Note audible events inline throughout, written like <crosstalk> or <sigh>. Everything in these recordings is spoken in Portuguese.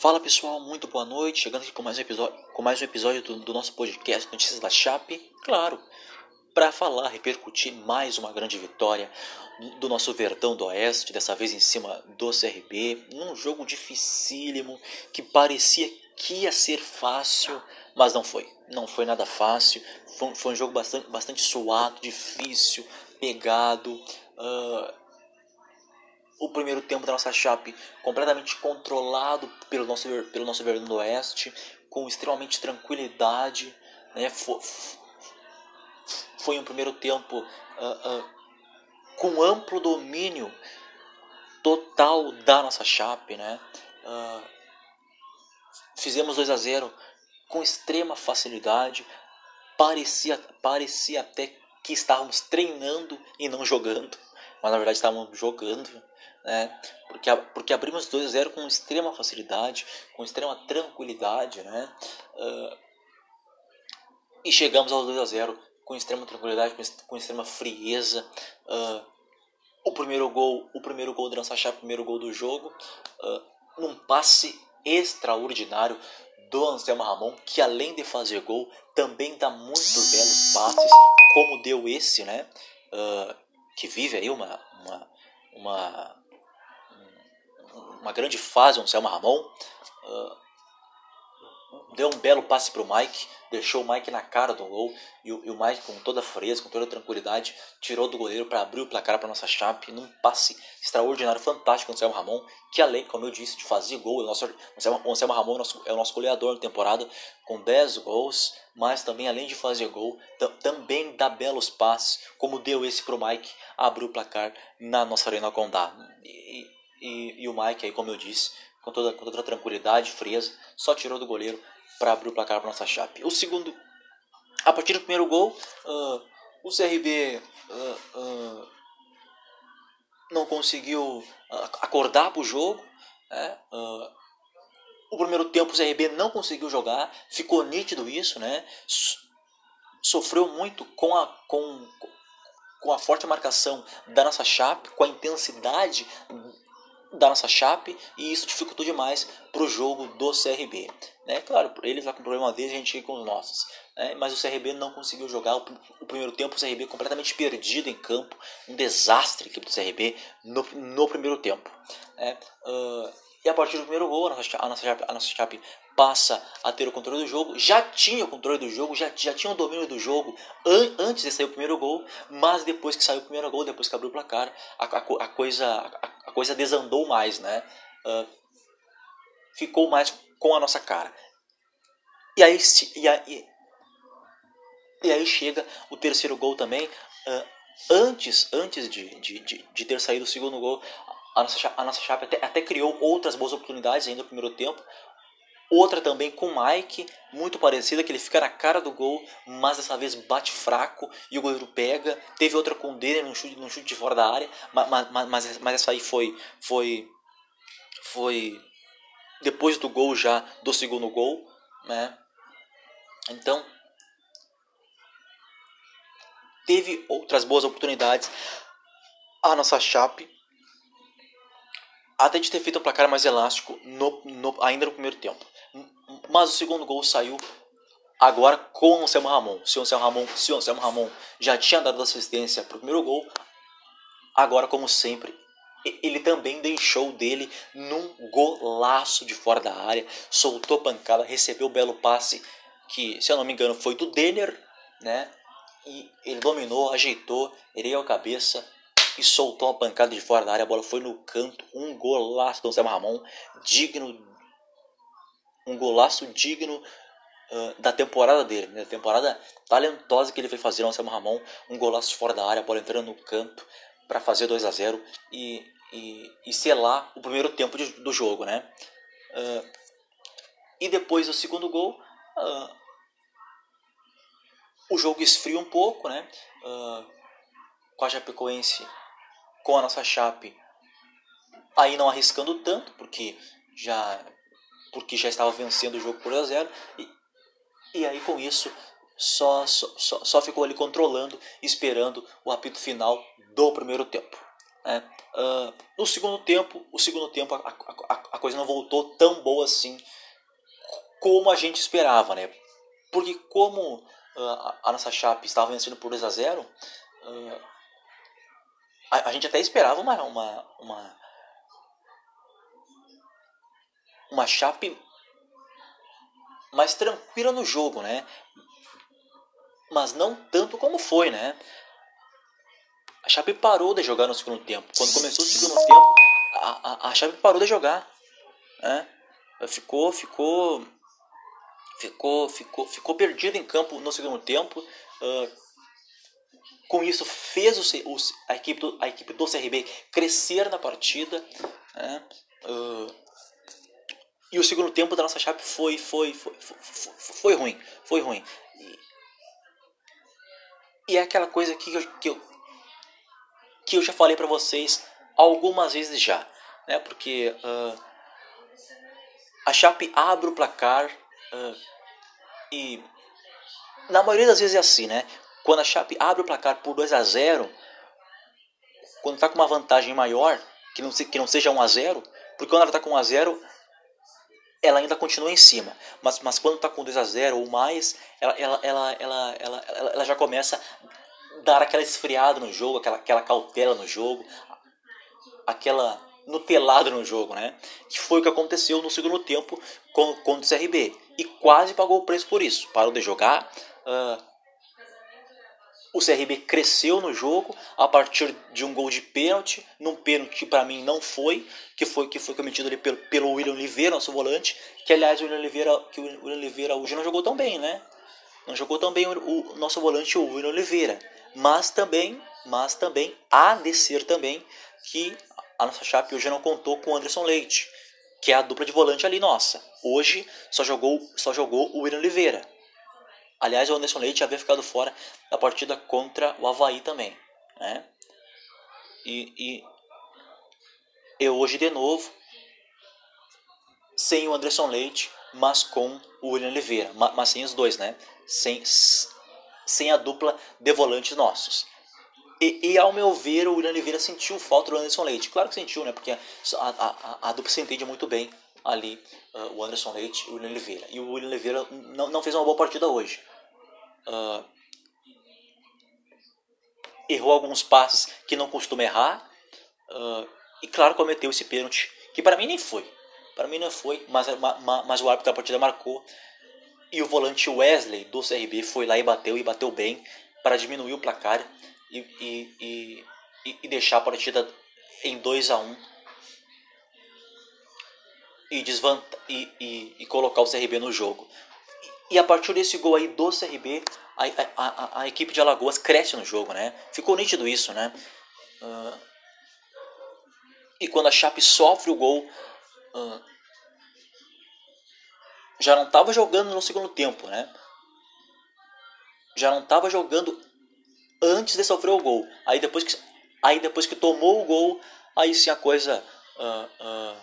Fala pessoal, muito boa noite. Chegando aqui com mais um episódio, com mais um episódio do, do nosso podcast Notícias da Chape. Claro, para falar, repercutir mais uma grande vitória do nosso Verdão do Oeste, dessa vez em cima do CRB, num jogo dificílimo que parecia que ia ser fácil, mas não foi. Não foi nada fácil. Foi, foi um jogo bastante, bastante suado, difícil, pegado. Uh, o primeiro tempo da nossa Chape completamente controlado pelo nosso, pelo nosso Verdão do Oeste, com extremamente tranquilidade. Né? Foi, foi um primeiro tempo uh, uh, com amplo domínio total da nossa Chape. Né? Uh, fizemos 2 a 0 com extrema facilidade. Parecia, parecia até que estávamos treinando e não jogando, mas na verdade estávamos jogando né? Porque, porque abrimos 2 a 0 com extrema facilidade, com extrema tranquilidade, né? Uh, e chegamos aos 2 a 0 com extrema tranquilidade, com, extrema frieza. Uh, o primeiro gol, o primeiro gol do chave, o primeiro gol do jogo, uh, num passe extraordinário do Anselmo Ramon, que além de fazer gol, também dá muito belos passes, como deu esse, né? Uh, que vive aí uma, uma, uma uma grande fase, o Anselmo Ramon. Uh, deu um belo passe para o Mike, deixou o Mike na cara do gol e o, e o Mike, com toda a frieza, com toda a tranquilidade, tirou do goleiro para abrir o placar para nossa Chape num passe extraordinário, fantástico do Anselmo Ramon, que além, como eu disse, de fazer gol, o, nosso, o Anselmo Ramon é o nosso, é o nosso goleador na temporada com 10 gols, mas também além de fazer gol, também dá belos passes, como deu esse para o Mike abrir o placar na nossa Arena Condá. E, e, e o Mike, aí, como eu disse, com toda, com toda tranquilidade, frieza, só tirou do goleiro para abrir o placar para nossa chape. O segundo, a partir do primeiro gol, uh, o CRB uh, uh, não conseguiu acordar para o jogo. Né? o primeiro tempo o CRB não conseguiu jogar, ficou nítido isso, né? Sofreu muito com a, com, com a forte marcação da nossa chape, com a intensidade da nossa chape e isso dificultou demais para o jogo do CRB. Né? Claro, eles lá com o problema deles, a gente com os nossos. Né? Mas o CRB não conseguiu jogar o, o, primeiro tempo, o CRB completamente perdido em campo, um desastre a equipe do CRB no, no primeiro tempo. Né? Uh, e a partir do primeiro gol, a nossa, a nossa, chape, a nossa chape passa a ter o controle do jogo, já tinha o controle do jogo, já, já tinha o domínio do jogo an, antes de sair o primeiro gol, mas depois que saiu o primeiro gol, depois que abriu o placar, a, a, a coisa, a, a, coisa desandou mais, né? Uh, ficou mais com a nossa cara. E aí, e aí, e aí chega o terceiro gol também. Uh, antes antes de, de, de, de, ter saído o segundo gol, a nossa, a nossa Chape até, até criou outras boas oportunidades ainda no primeiro tempo. Outra também com o Mike, muito parecida, que ele fica na cara do gol, mas dessa vez bate fraco e o goleiro pega. Teve outra com o Denner num chute, num chute de fora da área, mas, mas, mas, mas essa aí foi, foi, foi depois do gol já, do segundo gol. Né? Então, teve outras boas oportunidades. A nossa Chape até de ter feito um placar mais elástico no, no, ainda no primeiro tempo. Mas o segundo gol saiu agora com o Anselmo Ramon. Se o Anselmo Ramon, se o Anselmo Ramon já tinha dado assistência para o primeiro gol, agora, como sempre, ele também deixou dele num golaço de fora da área, soltou pancada, recebeu o belo passe que, se eu não me engano, foi do Denner, né? E ele dominou, ajeitou, ergueu a cabeça, soltou uma pancada de fora da área. A bola foi no canto. Um golaço do Anselmo Ramon. Digno. Um golaço digno uh, da temporada dele. Né? Da temporada talentosa que ele foi fazer. O Anselmo Ramon. Um golaço fora da área. A bola entrando no canto para fazer 2 a 0 e, e, e selar o primeiro tempo de, do jogo. Né? Uh, e depois do segundo gol. Uh, o jogo esfria um pouco, né? Uh, com a Chapecoense com a nossa Chape aí não arriscando tanto, porque já porque já estava vencendo o jogo por 2 a 0 e, e aí com isso só, só, só ficou ali controlando, esperando o apito final do primeiro tempo. Né? Uh, no segundo tempo, o segundo tempo a, a, a, coisa não voltou tão boa assim como a gente esperava, né? Porque como uh, a nossa Chape estava vencendo por 2 a 0 uh, a, a, gente até esperava uma, uma, uma, uma Chape mais tranquila no jogo, né? Mas não tanto como foi, né? A Chape parou de jogar no segundo tempo. Quando começou o segundo tempo, a, a, a Chape parou de jogar. Né? Ficou, ficou, ficou, ficou, ficou perdido em campo no segundo tempo. Uh, com isso fez o, o, a, equipe do, a equipe do CRB crescer na partida. Né? Uh, e o segundo tempo da nossa Chape foi, foi, foi, foi, foi, foi ruim. Foi ruim. E, e é aquela coisa que eu, que eu, que eu já falei para vocês algumas vezes já. Né? Porque uh, a Chape abre o placar uh, e na maioria das vezes é assim, né? Quando a Chape abre o placar por 2 a 0 quando está com uma vantagem maior, que não, que não seja 1 a 0 porque quando ela está com 1 a 0 ela ainda continua em cima. Mas, mas quando está com 2 a 0 ou mais, ela, ela, ela, ela, ela, ela, ela já começa a dar aquela esfriada no jogo, aquela, aquela cautela no jogo, aquela nutelada no jogo, né? Que foi o que aconteceu no segundo tempo com, contra o CRB. E quase pagou o preço por isso. Parou de jogar. Uh, o CRB cresceu no jogo a partir de um gol de pênalti, num pênalti que para mim não foi, que foi que foi cometido ali pelo, pelo William Oliveira, nosso volante, que aliás o William Oliveira, que o William Oliveira hoje não jogou tão bem, né? Não jogou tão bem o, o nosso volante o William Oliveira, mas também, mas também há de ser também que a nossa chape hoje não contou com o Anderson Leite, que é a dupla de volante ali nossa. Hoje só jogou só jogou o William Oliveira. Aliás, o Anderson Leite havia ficado fora da partida contra o Havaí também. Né? E, e eu hoje de novo, sem o Anderson Leite, mas com o William Oliveira. Mas sem os dois, né? Sem, sem a dupla de volantes nossos. E, e, ao meu ver, o William Oliveira sentiu falta do Anderson Leite. Claro que sentiu, né? Porque a, a, a dupla se entende muito bem ali, uh, o Anderson Leite e o William Oliveira. E o William Oliveira não, não fez uma boa partida hoje uh, errou alguns passes que não costuma errar uh, e claro cometeu esse pênalti que para mim nem foi. Para mim não foi mas, mas o árbitro da partida marcou. E o volante Wesley do CRB foi lá e bateu e bateu bem para diminuir o placar e, e, e, e deixar a partida em 2 a 1 um, e, e, e, e colocar o CRB no jogo. E a partir desse gol aí do CRB, a, a, a, a equipe de Alagoas cresce no jogo, né? Ficou nítido isso, né? Uh, e quando a Chape sofre o gol, uh, já não estava jogando no segundo tempo, né? Já não estava jogando antes de sofrer o gol. Aí depois que, aí depois que tomou o gol, aí sim a coisa. Uh,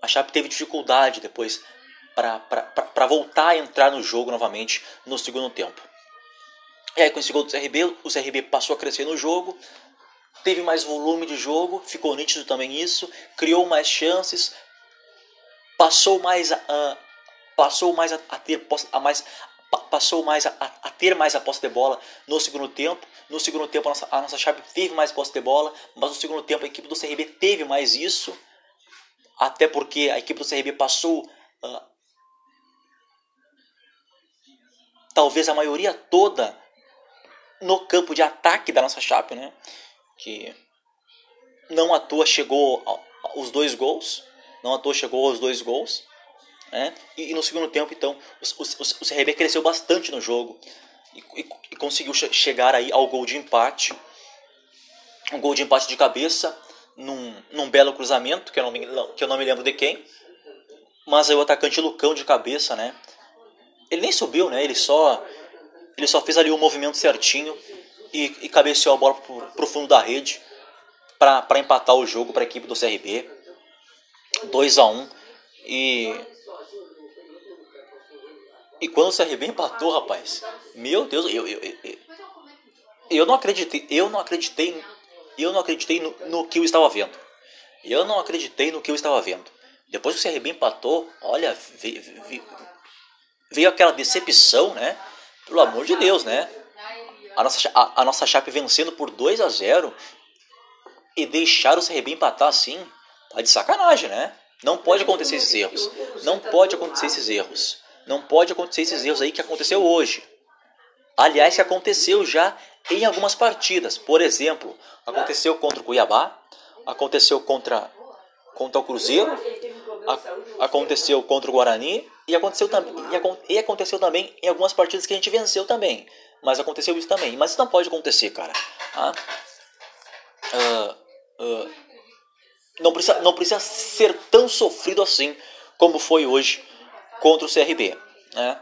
a Chape teve dificuldade depois para voltar a entrar no jogo novamente no segundo tempo. E aí com esse gol do CRB, o CRB passou a crescer no jogo, teve mais volume de jogo, ficou nítido também isso, criou mais chances, passou mais a, passou mais a, a ter a mais passou mais a, a, ter mais a posse de bola no segundo tempo. No segundo tempo a nossa, a nossa chave teve mais posse de bola, mas no segundo tempo a equipe do CRB teve mais isso, até porque a equipe do CRB passou uh, talvez a maioria toda no campo de ataque da nossa Chape, né? Que não à toa chegou aos dois gols, não à toa chegou aos dois gols, né? E, e no segundo tempo, então, o, o, o CRB cresceu bastante no jogo e, e, e conseguiu che chegar aí ao gol de empate, um gol de empate de cabeça num, num belo cruzamento que eu, não me, que eu não me lembro de quem, mas aí o atacante Lucão de cabeça, né? Ele nem subiu, né? Ele só ele só fez ali o movimento certinho e, e cabeceou a bola pro, pro fundo da rede para empatar o jogo para a equipe do CRB. 2 a 1 e e quando o CRB empatou, rapaz, meu Deus, eu, eu, eu, eu não acreditei, eu não acreditei eu não acreditei no, no que eu estava vendo. Eu não acreditei no que eu estava vendo. Depois que o CRB empatou, olha, veio, veio, veio aquela decepção, né? Pelo amor de Deus, né? A nossa, a, a nossa Chape vencendo por 2 a 0 e deixar o CRB empatar assim, tá de sacanagem, né? Não pode acontecer esses erros. Não pode acontecer esses erros. Não pode acontecer esses erros aí que aconteceu hoje. Aliás, que aconteceu já em algumas partidas. Por exemplo, aconteceu contra o Cuiabá, aconteceu contra, contra o Cruzeiro, a, aconteceu contra o Guarani e aconteceu, tam, e, aconteceu também em algumas partidas que a gente venceu também. Mas aconteceu isso também. Mas isso não pode acontecer, cara. Ah, uh, uh, não, precisa, não precisa ser tão sofrido assim como foi hoje contra o CRB. Né?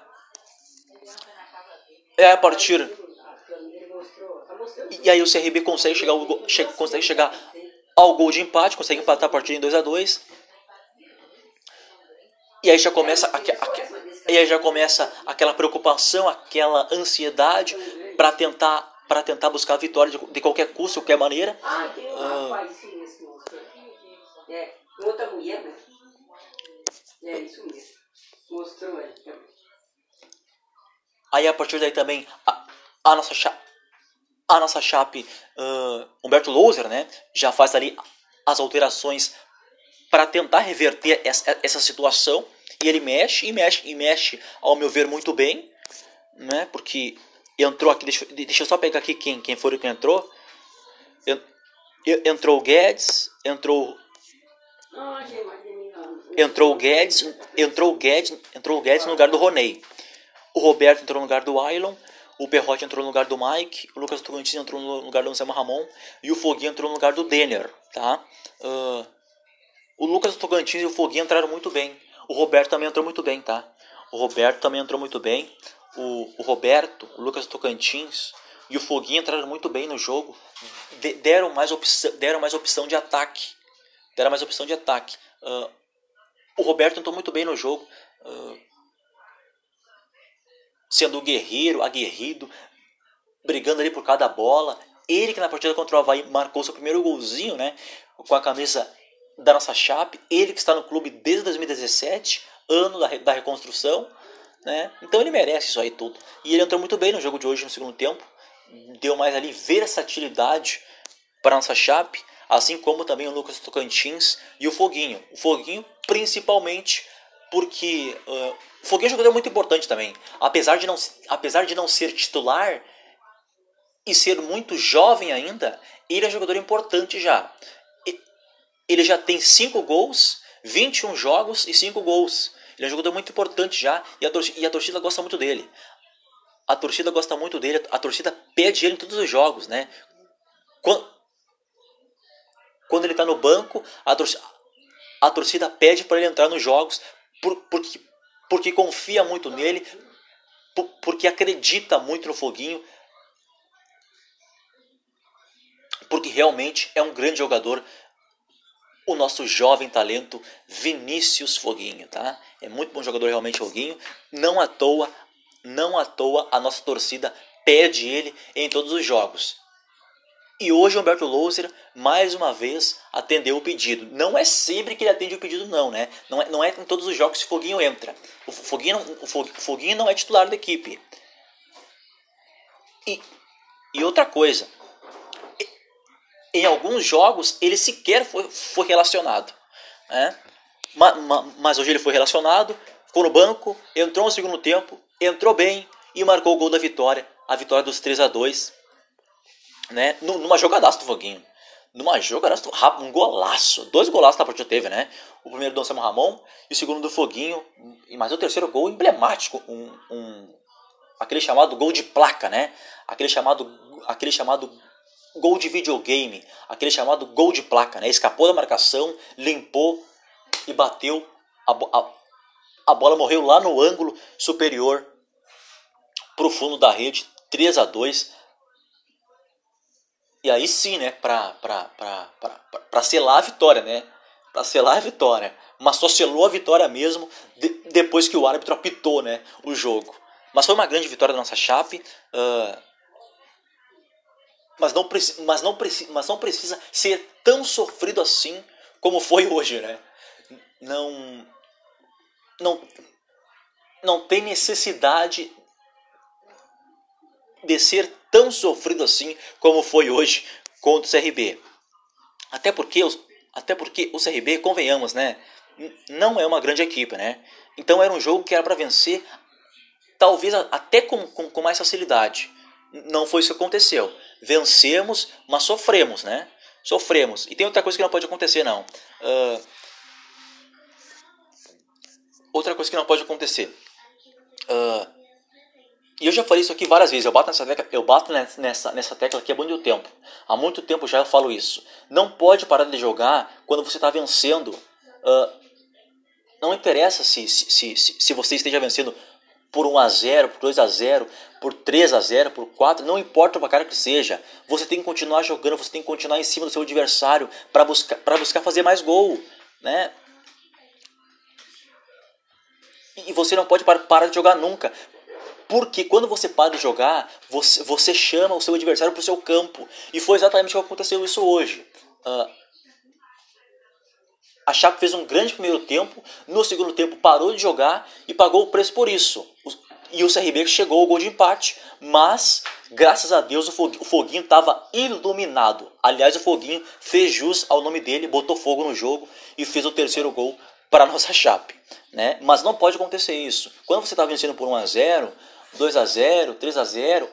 É a partir. E aí o CRB consegue chegar, ao, consegue chegar ao gol de empate, consegue empatar a partida em 2 a 2 E aí já começa. E aí já começa aquela preocupação, aquela ansiedade para tentar para tentar buscar a vitória de, de, qualquer custo, de qualquer maneira. Ah, tem um uh, rapaz, sim, esse moço. É, outra mulher, né? É isso mesmo. Mostrou aí também. Aí a partir daí também a, a nossa chape, a nossa chape uh, Humberto Louser, né, já faz ali as alterações para tentar reverter essa, essa situação e ele mexe e mexe e mexe, ao meu ver, muito bem, né? Porque entrou aqui, deixa, deixa eu só pegar aqui quem, quem foi que entrou. Entrou o Guedes, entrou. Entrou o Guedes, entrou o Guedes, entrou o Guedes no lugar do Roney. O Roberto entrou no lugar do Ailon. O Perrote entrou no lugar do Mike, o Lucas Tocantins entrou no lugar do Anselmo Ramon e o Foguinho entrou no lugar do Denner, tá? Uh, o Lucas Tocantins e o Foguinho entraram muito bem. O Roberto também entrou muito bem, tá? O Roberto também entrou muito bem. O, o Roberto, o Lucas Tocantins e o Foguinho entraram muito bem no jogo. De, deram, mais opção, deram mais opção de ataque. Deram mais opção de ataque. Uh, o Roberto entrou muito bem no jogo. Uh, sendo guerreiro, aguerrido, brigando ali por cada bola. Ele que na partida contra o Havaí marcou seu primeiro golzinho, né? Com a camisa da nossa Chape, ele que está no clube desde 2017, ano da, da reconstrução, né? Então ele merece isso aí tudo. E ele entrou muito bem no jogo de hoje no segundo tempo, deu mais ali versatilidade para nossa Chape, assim como também o Lucas Tocantins e o Foguinho. O Foguinho principalmente porque uh, o Foguinho é um jogador muito importante também. Apesar de não, apesar de não ser titular e ser muito jovem ainda, ele é um jogador importante já ele já tem 5 gols, 21 jogos e 5 gols. Ele é um jogador muito importante já e a, torcida, e a torcida gosta muito dele. A torcida gosta muito dele, a torcida pede ele em todos os jogos, né? Quando, quando ele está no banco, a torcida, a torcida pede para ele entrar nos jogos por, porque, porque confia muito nele, por, porque acredita muito no Foguinho, porque realmente é um grande jogador o nosso jovem talento Vinícius Foguinho, tá? É muito bom jogador realmente Foguinho. Não à toa, não à toa a nossa torcida pede ele em todos os jogos. E hoje o Humberto Louser mais uma vez atendeu o pedido. Não é sempre que ele atende o pedido, não, né? Não é, não é em todos os jogos que o Foguinho entra. O Foguinho, o Foguinho não é titular da equipe. E, e outra coisa, em alguns jogos ele sequer foi, foi relacionado. Né? Mas, hoje ele foi relacionado, ficou no banco, entrou no segundo tempo, entrou bem e marcou o gol da vitória, a vitória dos 3 a 2 né? numa jogadaça do Foguinho. Numa jogadaça, um golaço. Dois golaços na partida teve, né? O primeiro do Samuel Ramon e o segundo do Foguinho. Mas o terceiro gol emblemático. Um, um, aquele chamado gol de placa, né? Aquele chamado, aquele chamado gol de videogame, aquele chamado gol de placa, né? Escapou da marcação, limpou e bateu. A, a, a bola morreu lá no ângulo superior pro fundo da rede, 3 a 2 E aí sim, né, pra, pra, pra, pra, pra selar a vitória, né? Pra selar a vitória. Mas só selou a vitória mesmo de, depois que o árbitro apitou, né, o jogo. Mas foi uma grande vitória da nossa Chape. Uh, mas não, mas, não mas não precisa ser tão sofrido assim como foi <laughs> hoje, né? Não, não, não tem necessidade de ser tão sofrido assim como foi hoje contra o CRB. Até porque, até porque o CRB, convenhamos, né? Não é uma grande equipe, né? Então era um jogo que era para vencer, talvez até com, com, com mais facilidade. Não foi isso que aconteceu. Vencemos, mas sofremos, né? Sofremos. E tem outra coisa que não pode acontecer, não. Uh, outra coisa que não pode acontecer. Uh, e eu já falei isso aqui várias vezes. Eu bato nessa tecla, eu bato nessa, nessa tecla aqui há muito tempo. Há muito tempo já eu falo isso. Não pode parar de jogar quando você está vencendo. Uh, não interessa se, se, se, se você esteja vencendo por 1 a 0, por 2 a 0, por 3 a 0, por 4, não importa o placar que seja. Você tem que continuar jogando, você tem que continuar em cima do seu adversário para buscar para buscar fazer mais gol, né? E você não pode parar de jogar nunca. Porque quando você para de jogar, você, você chama o seu adversário para o seu campo. E foi exatamente o que aconteceu isso hoje. Uh, a Chape fez um grande primeiro tempo, no segundo tempo parou de jogar e pagou o preço por isso. E o CRB chegou ao gol de empate, mas graças a Deus o Foguinho estava iluminado. Aliás, o Foguinho fez jus ao nome dele, botou fogo no jogo e fez o terceiro gol para a <laughs> nossa Chape. Né? Mas não pode acontecer isso. Quando você está vencendo por 1 a 0 2 a 0 3 a 0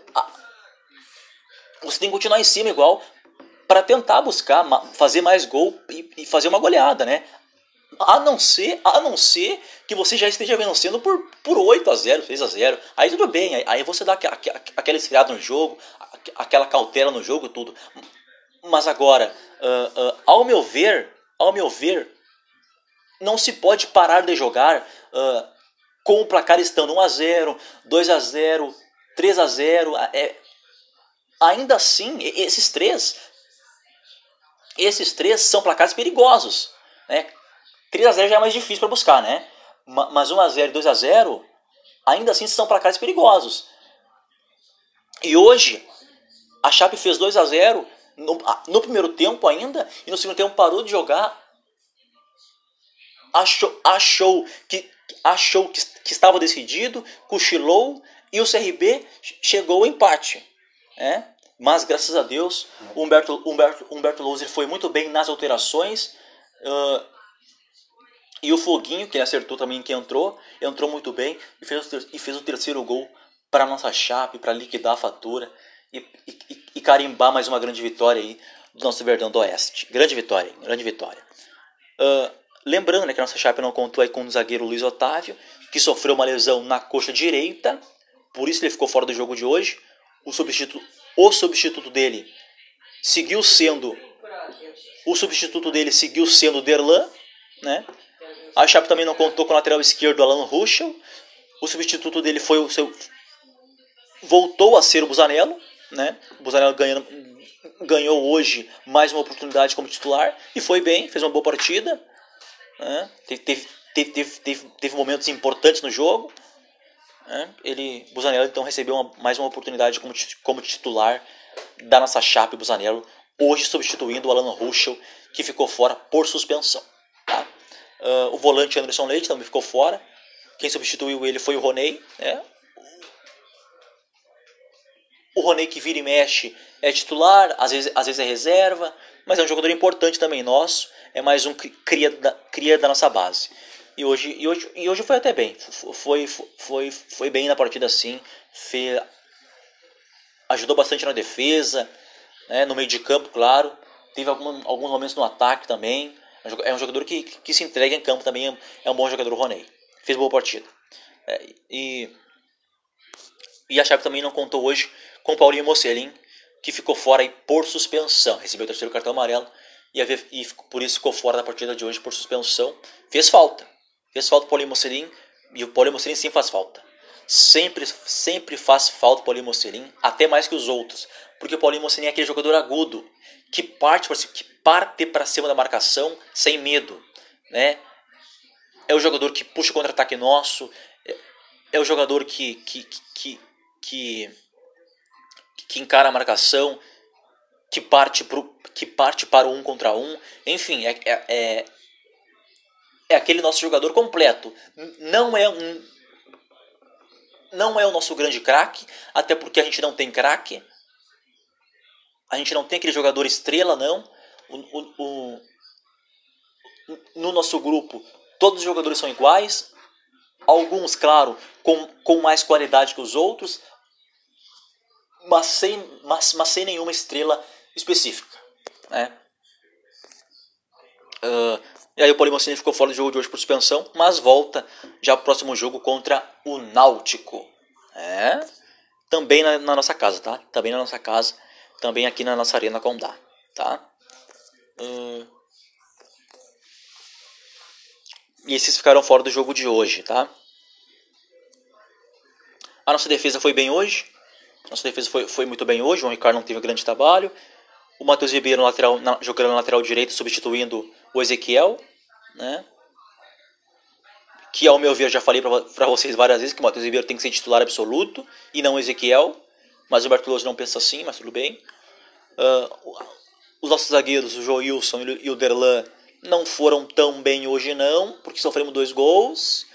você tem que continuar em cima igual para tentar buscar fazer mais gol e fazer uma goleada, né? A não ser, a não ser que você já esteja vencendo por, por 8 a 0 6 a 0 Aí tudo bem, aí, aí você dá aquela, esfriada no jogo, aquela cautela no jogo, tudo. Mas agora, uh, uh, ao meu ver, ao meu ver, não se pode parar de jogar uh, com o placar estando 1 a 0 2 a 0 3 a 0 é, Ainda assim, esses três esses três são placares perigosos. Né? 3 a 0 já é mais difícil para buscar, né? Mas 1 a 0 e 2 a 0 ainda assim são placares perigosos. E hoje a Chape fez 2 a 0 no, no primeiro tempo ainda e no segundo tempo parou de jogar. Achou, achou que achou que, que estava decidido, cochilou e o CRB chegou ao empate. Né? Mas graças a Deus, Humberto, Humberto, Humberto Louser foi muito bem nas alterações. Uh, e o Foguinho, que acertou também que entrou, entrou muito bem e fez, e fez o terceiro gol para a nossa chape, para liquidar a fatura e, e, e, carimbar mais uma grande vitória aí do nosso Verdão do Oeste. Grande vitória, grande vitória. Uh, lembrando né, que a nossa chape não contou aí com o zagueiro Luiz Otávio, que sofreu uma lesão na coxa direita, por isso ele ficou fora do jogo de hoje. O substituto, o substituto dele seguiu sendo o substituto dele seguiu sendo Derlan, né? A Chape também não contou com o lateral esquerdo Alan Ruschel. O substituto dele foi o seu. Voltou a ser o Busanello. Né? O Busanello ganhando, ganhou hoje mais uma oportunidade como titular. E foi bem, fez uma boa partida. Né? Teve, teve, teve, teve, teve momentos importantes no jogo. Né? Ele, Busanello então recebeu uma, mais uma oportunidade como, como titular da nossa Chape Busanello. Hoje substituindo o Alan Ruschel, que ficou fora por suspensão. Tá? Uh, o volante Anderson Leite também ficou fora. Quem substituiu ele foi o Roney. Né? O Roney que vira e mexe é titular, às vezes, às vezes é reserva, mas é um jogador importante também nosso. É mais um cria da, cria da nossa base. E hoje, e, hoje, e hoje foi até bem. Foi, foi, foi bem na partida sim. Ajudou bastante na defesa, né? no meio de campo, claro. Teve algum, alguns momentos no ataque também. É um jogador que, que se entrega em campo também. É um bom jogador, Roney. Fez boa partida. É, e, e a Chape também não contou hoje com o Paulinho Mocelin, que ficou fora aí por suspensão. Recebeu o terceiro cartão amarelo e, e por isso ficou fora da partida de hoje por suspensão. Fez falta. Fez falta o Paulinho Mocelin e o Mocelin sim faz falta. Sempre, sempre faz falta o Paulinho Mocelin, até mais que os outros. Porque o Paulinho Mocelin é aquele jogador agudo, que parte para que parte para cima da marcação sem medo, né? É o jogador que puxa o contra-ataque nosso, é, é o jogador que que, que, que, que encara a marcação que parte, pro, que parte para o um contra um. Enfim, é, é, é, aquele nosso jogador completo. Não é um. Não é o nosso grande craque, até porque a gente não tem craque. A gente não tem aquele jogador estrela, não. O, o, o, no nosso grupo, todos os jogadores são iguais. Alguns, claro, com, com mais qualidade que os outros, mas sem, mas, mas sem nenhuma estrela específica. Né? Uh, e aí o Polimocine ficou fora do jogo de hoje por suspensão, mas volta já pro próximo jogo contra o Náutico. É, também na, na, nossa casa, tá? Também na nossa casa, também aqui na nossa Arena Condá, tá? Uh, e esses ficaram fora do jogo de hoje, tá? A nossa defesa foi bem hoje. Nossa defesa foi, foi muito bem hoje. O Ricardo não teve grande trabalho. O Matheus Ribeiro lateral, na, jogando na lateral direito, substituindo o Ezequiel. Né? Que, ao meu ver, já falei para vocês várias vezes que o Matheus Ribeiro tem que ser titular absoluto e não o Ezequiel. Mas o Bertoloso não pensa assim, mas tudo bem. Uh, os nossos zagueiros, o Joilson e o Derlan, não foram tão bem hoje não, porque sofremos dois gols.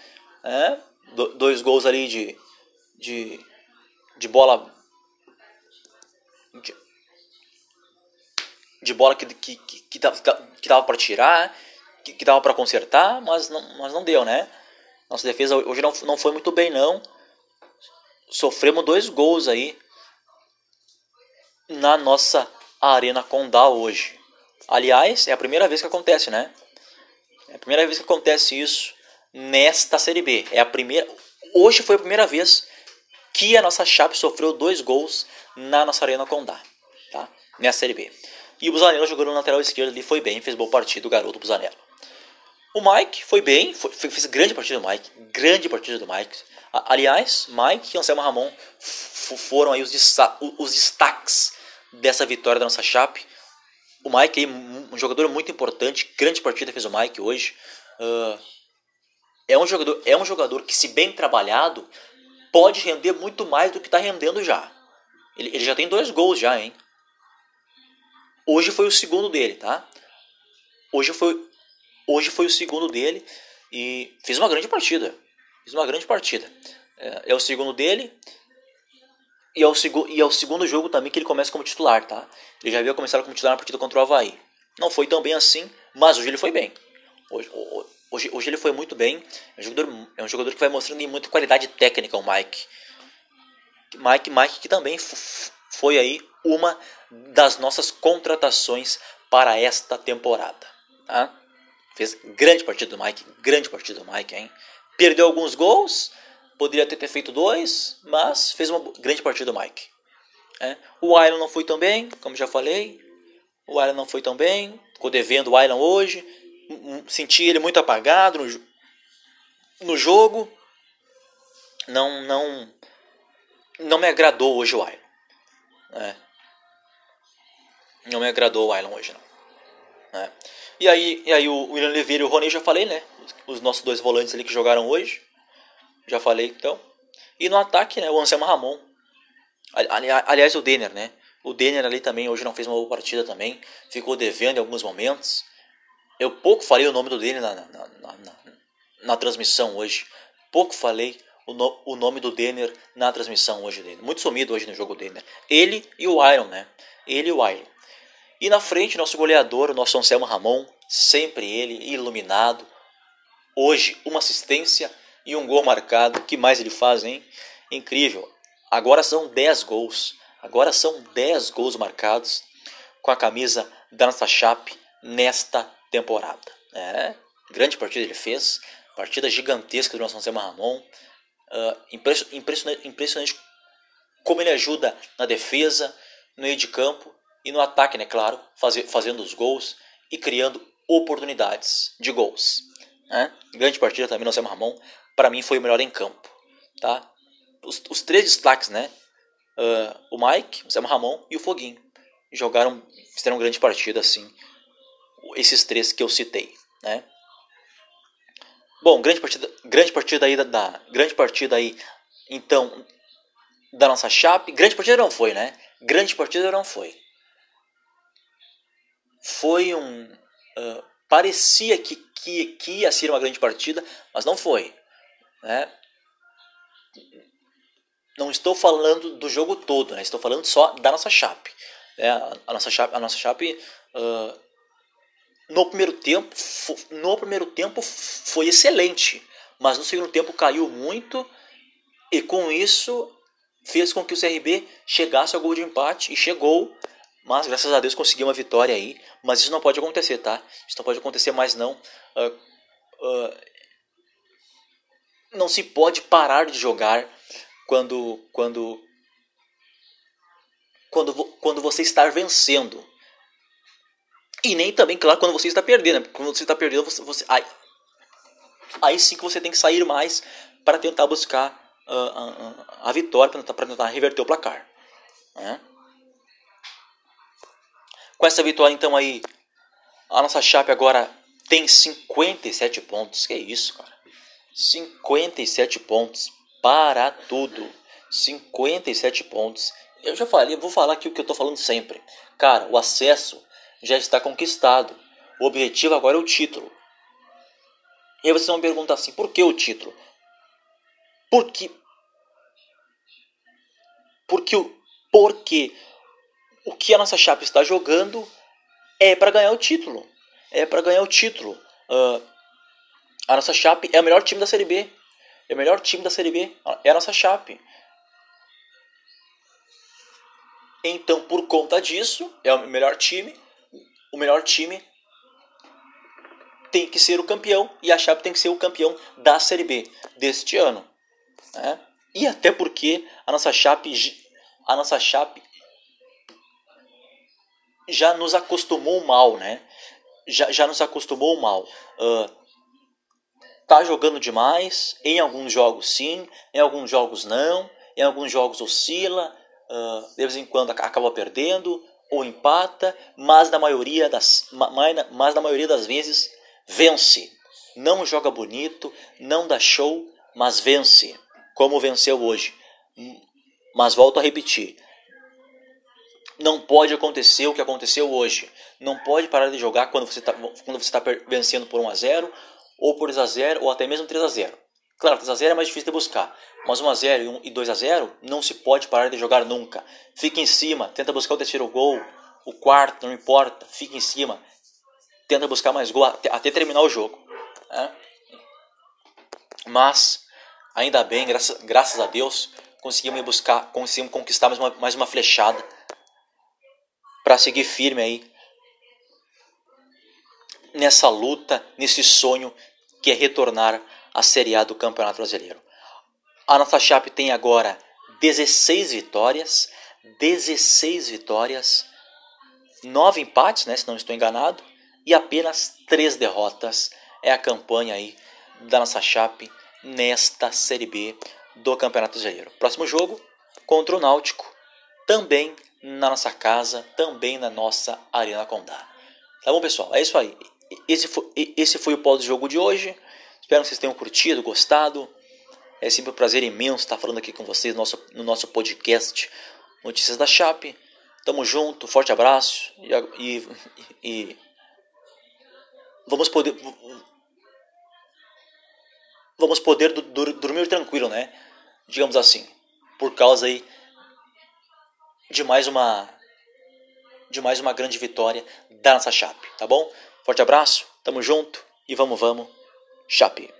Né? Do, dois gols ali de, de, de bola de bola que, que, que, que, dava, que dava para tirar, que, que dava para consertar, mas não, mas não deu, né? Nossa defesa hoje não, não foi muito bem, não. Sofremos dois gols aí na nossa Arena Condá hoje. Aliás, é a primeira vez que acontece, né? É a primeira vez que acontece isso nesta Série B. É a primeira. Hoje foi a primeira vez que a nossa Chape sofreu dois gols na nossa Arena Condá, tá? Nessa Série B. E o Busanello jogou no lateral esquerdo ali, foi bem, fez boa partida, o garoto Busanello. O Mike foi bem, foi, fez grande partida do Mike, grande partida do Mike. Aliás, Mike e Anselmo Ramon foram aí os, os destaques dessa vitória da nossa Chape. O Mike aí, um jogador muito importante, grande partida fez o Mike hoje. Uh, é um jogador, é um jogador que se bem trabalhado pode render muito mais do que está rendendo já. Ele, ele já tem dois gols já, hein? Hoje foi o segundo dele, tá? Hoje foi, hoje foi o segundo dele e fez uma grande partida. Fez uma grande partida. É, é o segundo dele e é, o e é o segundo jogo também que ele começa como titular, tá? Ele já havia começado como titular na partida contra o Havaí. Não foi tão bem assim, mas hoje ele foi bem. Hoje, hoje, hoje ele foi muito bem. É um, jogador, é um jogador que vai mostrando muita qualidade técnica, o Mike. Mike, Mike que também foi aí uma das nossas contratações para esta temporada. Tá? Fez grande partida do Mike, grande partida do Mike, hein? Perdeu alguns gols, poderia ter, feito dois, mas fez uma grande partida do Mike. É. O Island não foi tão bem, como já falei. O Island não foi tão bem, ficou devendo o Island hoje. Senti ele muito apagado no, no jogo. Não, não, não me agradou hoje o Island. É. Não me agradou o Island hoje, não. É. E aí, e aí o William Oliveira e o Rony já falei, né? Os nossos dois volantes ali que jogaram hoje. Já falei, então. E no ataque, né? O Anselmo Ramon. Ali, aliás, o Denner, né? O Denner ali também hoje não fez uma boa partida também. Ficou devendo em alguns momentos. Eu pouco falei o nome do Denner na, na, na, na, na transmissão hoje. Pouco falei o, no, o nome do Denner na transmissão hoje dele. Muito sumido hoje no jogo Denner. Ele e o Iron, né? Ele e o Iron. E na frente, nosso goleador, o nosso Anselmo Ramon, sempre ele, iluminado. Hoje, uma assistência e um gol marcado. que mais ele faz, hein? Incrível. Agora são 10 gols. Agora são 10 gols marcados com a camisa da nossa Chape nesta temporada. É, grande partida ele fez. Partida gigantesca do nosso Anselmo Ramon. Uh, impressionante, impressionante como ele ajuda na defesa, no meio de campo e no ataque, né? Claro, fazer, fazendo os gols e criando oportunidades de gols. Né? Grande partida também, no Ramon. Para mim foi o melhor em campo. Tá? Os, os três destaques, né? Uh, o Mike, o Sam Ramon e o Foguinho. Jogaram, fizeram grande partida, assim. Esses três que eu citei, né? Bom, grande partida, grande partida aí da, da, grande partida aí então da nossa Chape. Grande partida não foi, né? Grande partida não foi. Foi um. Uh, parecia que, que, que ia ser uma grande partida, mas não foi. Né? Não estou falando do jogo todo, né? estou falando só da nossa chape. Né? A nossa chape, a nossa chape uh, no primeiro tempo, no primeiro tempo foi excelente, mas no segundo tempo caiu muito e com isso fez com que o CRB chegasse ao gol de empate e chegou, mas graças a Deus conseguiu uma vitória aí. Mas isso não pode acontecer, tá? Isso não pode acontecer mais não. Uh, uh, não se pode parar de jogar quando quando quando quando você está vencendo. E nem também, claro, quando você está perdendo. Né? Quando você está perdendo, você, você aí, aí sim que você tem que sair mais para tentar buscar uh, uh, a vitória, para tentar, reverter o placar. Né? Com essa vitória, então, aí, a nossa Chape agora tem 57 pontos. Que isso, cara? 57 pontos para tudo. 57 pontos. Eu já falei, vou falar aqui o que eu estou falando sempre. Cara, o acesso já está conquistado. O objetivo agora é o título. E aí vocês vão perguntar assim: por que o título? Porque. Porque, porque o que a nossa chapa está jogando é para ganhar o título. É para ganhar o título. Uh, a nossa Chape é o melhor time da Série B. É o melhor time da Série B. É a nossa Chape. Então, por conta disso, é o melhor time o melhor time tem que ser o campeão e a Chape tem que ser o campeão da Série B deste ano. Né? E até porque a nossa Chape, a nossa Chape já nos acostumou mal, né? Já, já nos acostumou mal. Uh, tá jogando demais, em alguns jogos sim, em alguns jogos não, em alguns jogos oscila, uh, de vez em quando acaba perdendo, ou empata, mas na maioria das, mas na maioria das vezes vence. Não joga bonito, não dá show, mas vence, como venceu hoje. Mas volto a repetir, não pode acontecer o que aconteceu hoje. Não pode parar de jogar quando você está você tá vencendo por 1 a 0 ou por 2 a 0 ou até mesmo 3 a 0. Claro, 3 a 0 é mais difícil de buscar, mas 1 a 0 e 2 a 0 não se pode parar de jogar nunca. Fica em cima, tenta buscar o terceiro gol, o quarto, não importa, fica em cima, tenta buscar mais gol até, até terminar o jogo. Né? Mas, ainda bem, graças, graças a Deus, conseguimos buscar, conseguimos conquistar mais uma, mais uma flechada para seguir firme aí nessa luta, nesse sonho que é retornar a Série A do Campeonato Brasileiro. A nossa Chape tem agora 16 vitórias, 16 vitórias, 9 empates, né, se não estou enganado, e apenas 3 derrotas. É a campanha aí da nossa Chape nesta Série B do Campeonato Brasileiro. Próximo jogo contra o Náutico, também na nossa casa, também na nossa Arena Condá. Tá bom, pessoal? É isso aí. Esse foi, esse foi o pós-jogo de hoje. Espero que vocês tenham curtido, gostado. É sempre um prazer imenso estar falando aqui com vocês no nosso, no nosso podcast Notícias da Chape. Tamo junto, forte abraço e, e, e vamos poder vamos poder dormir tranquilo, né? Digamos assim, por causa aí de mais uma de mais uma grande vitória da nossa Chape, tá bom? Forte abraço, tamo junto e vamos, vamos, Chape.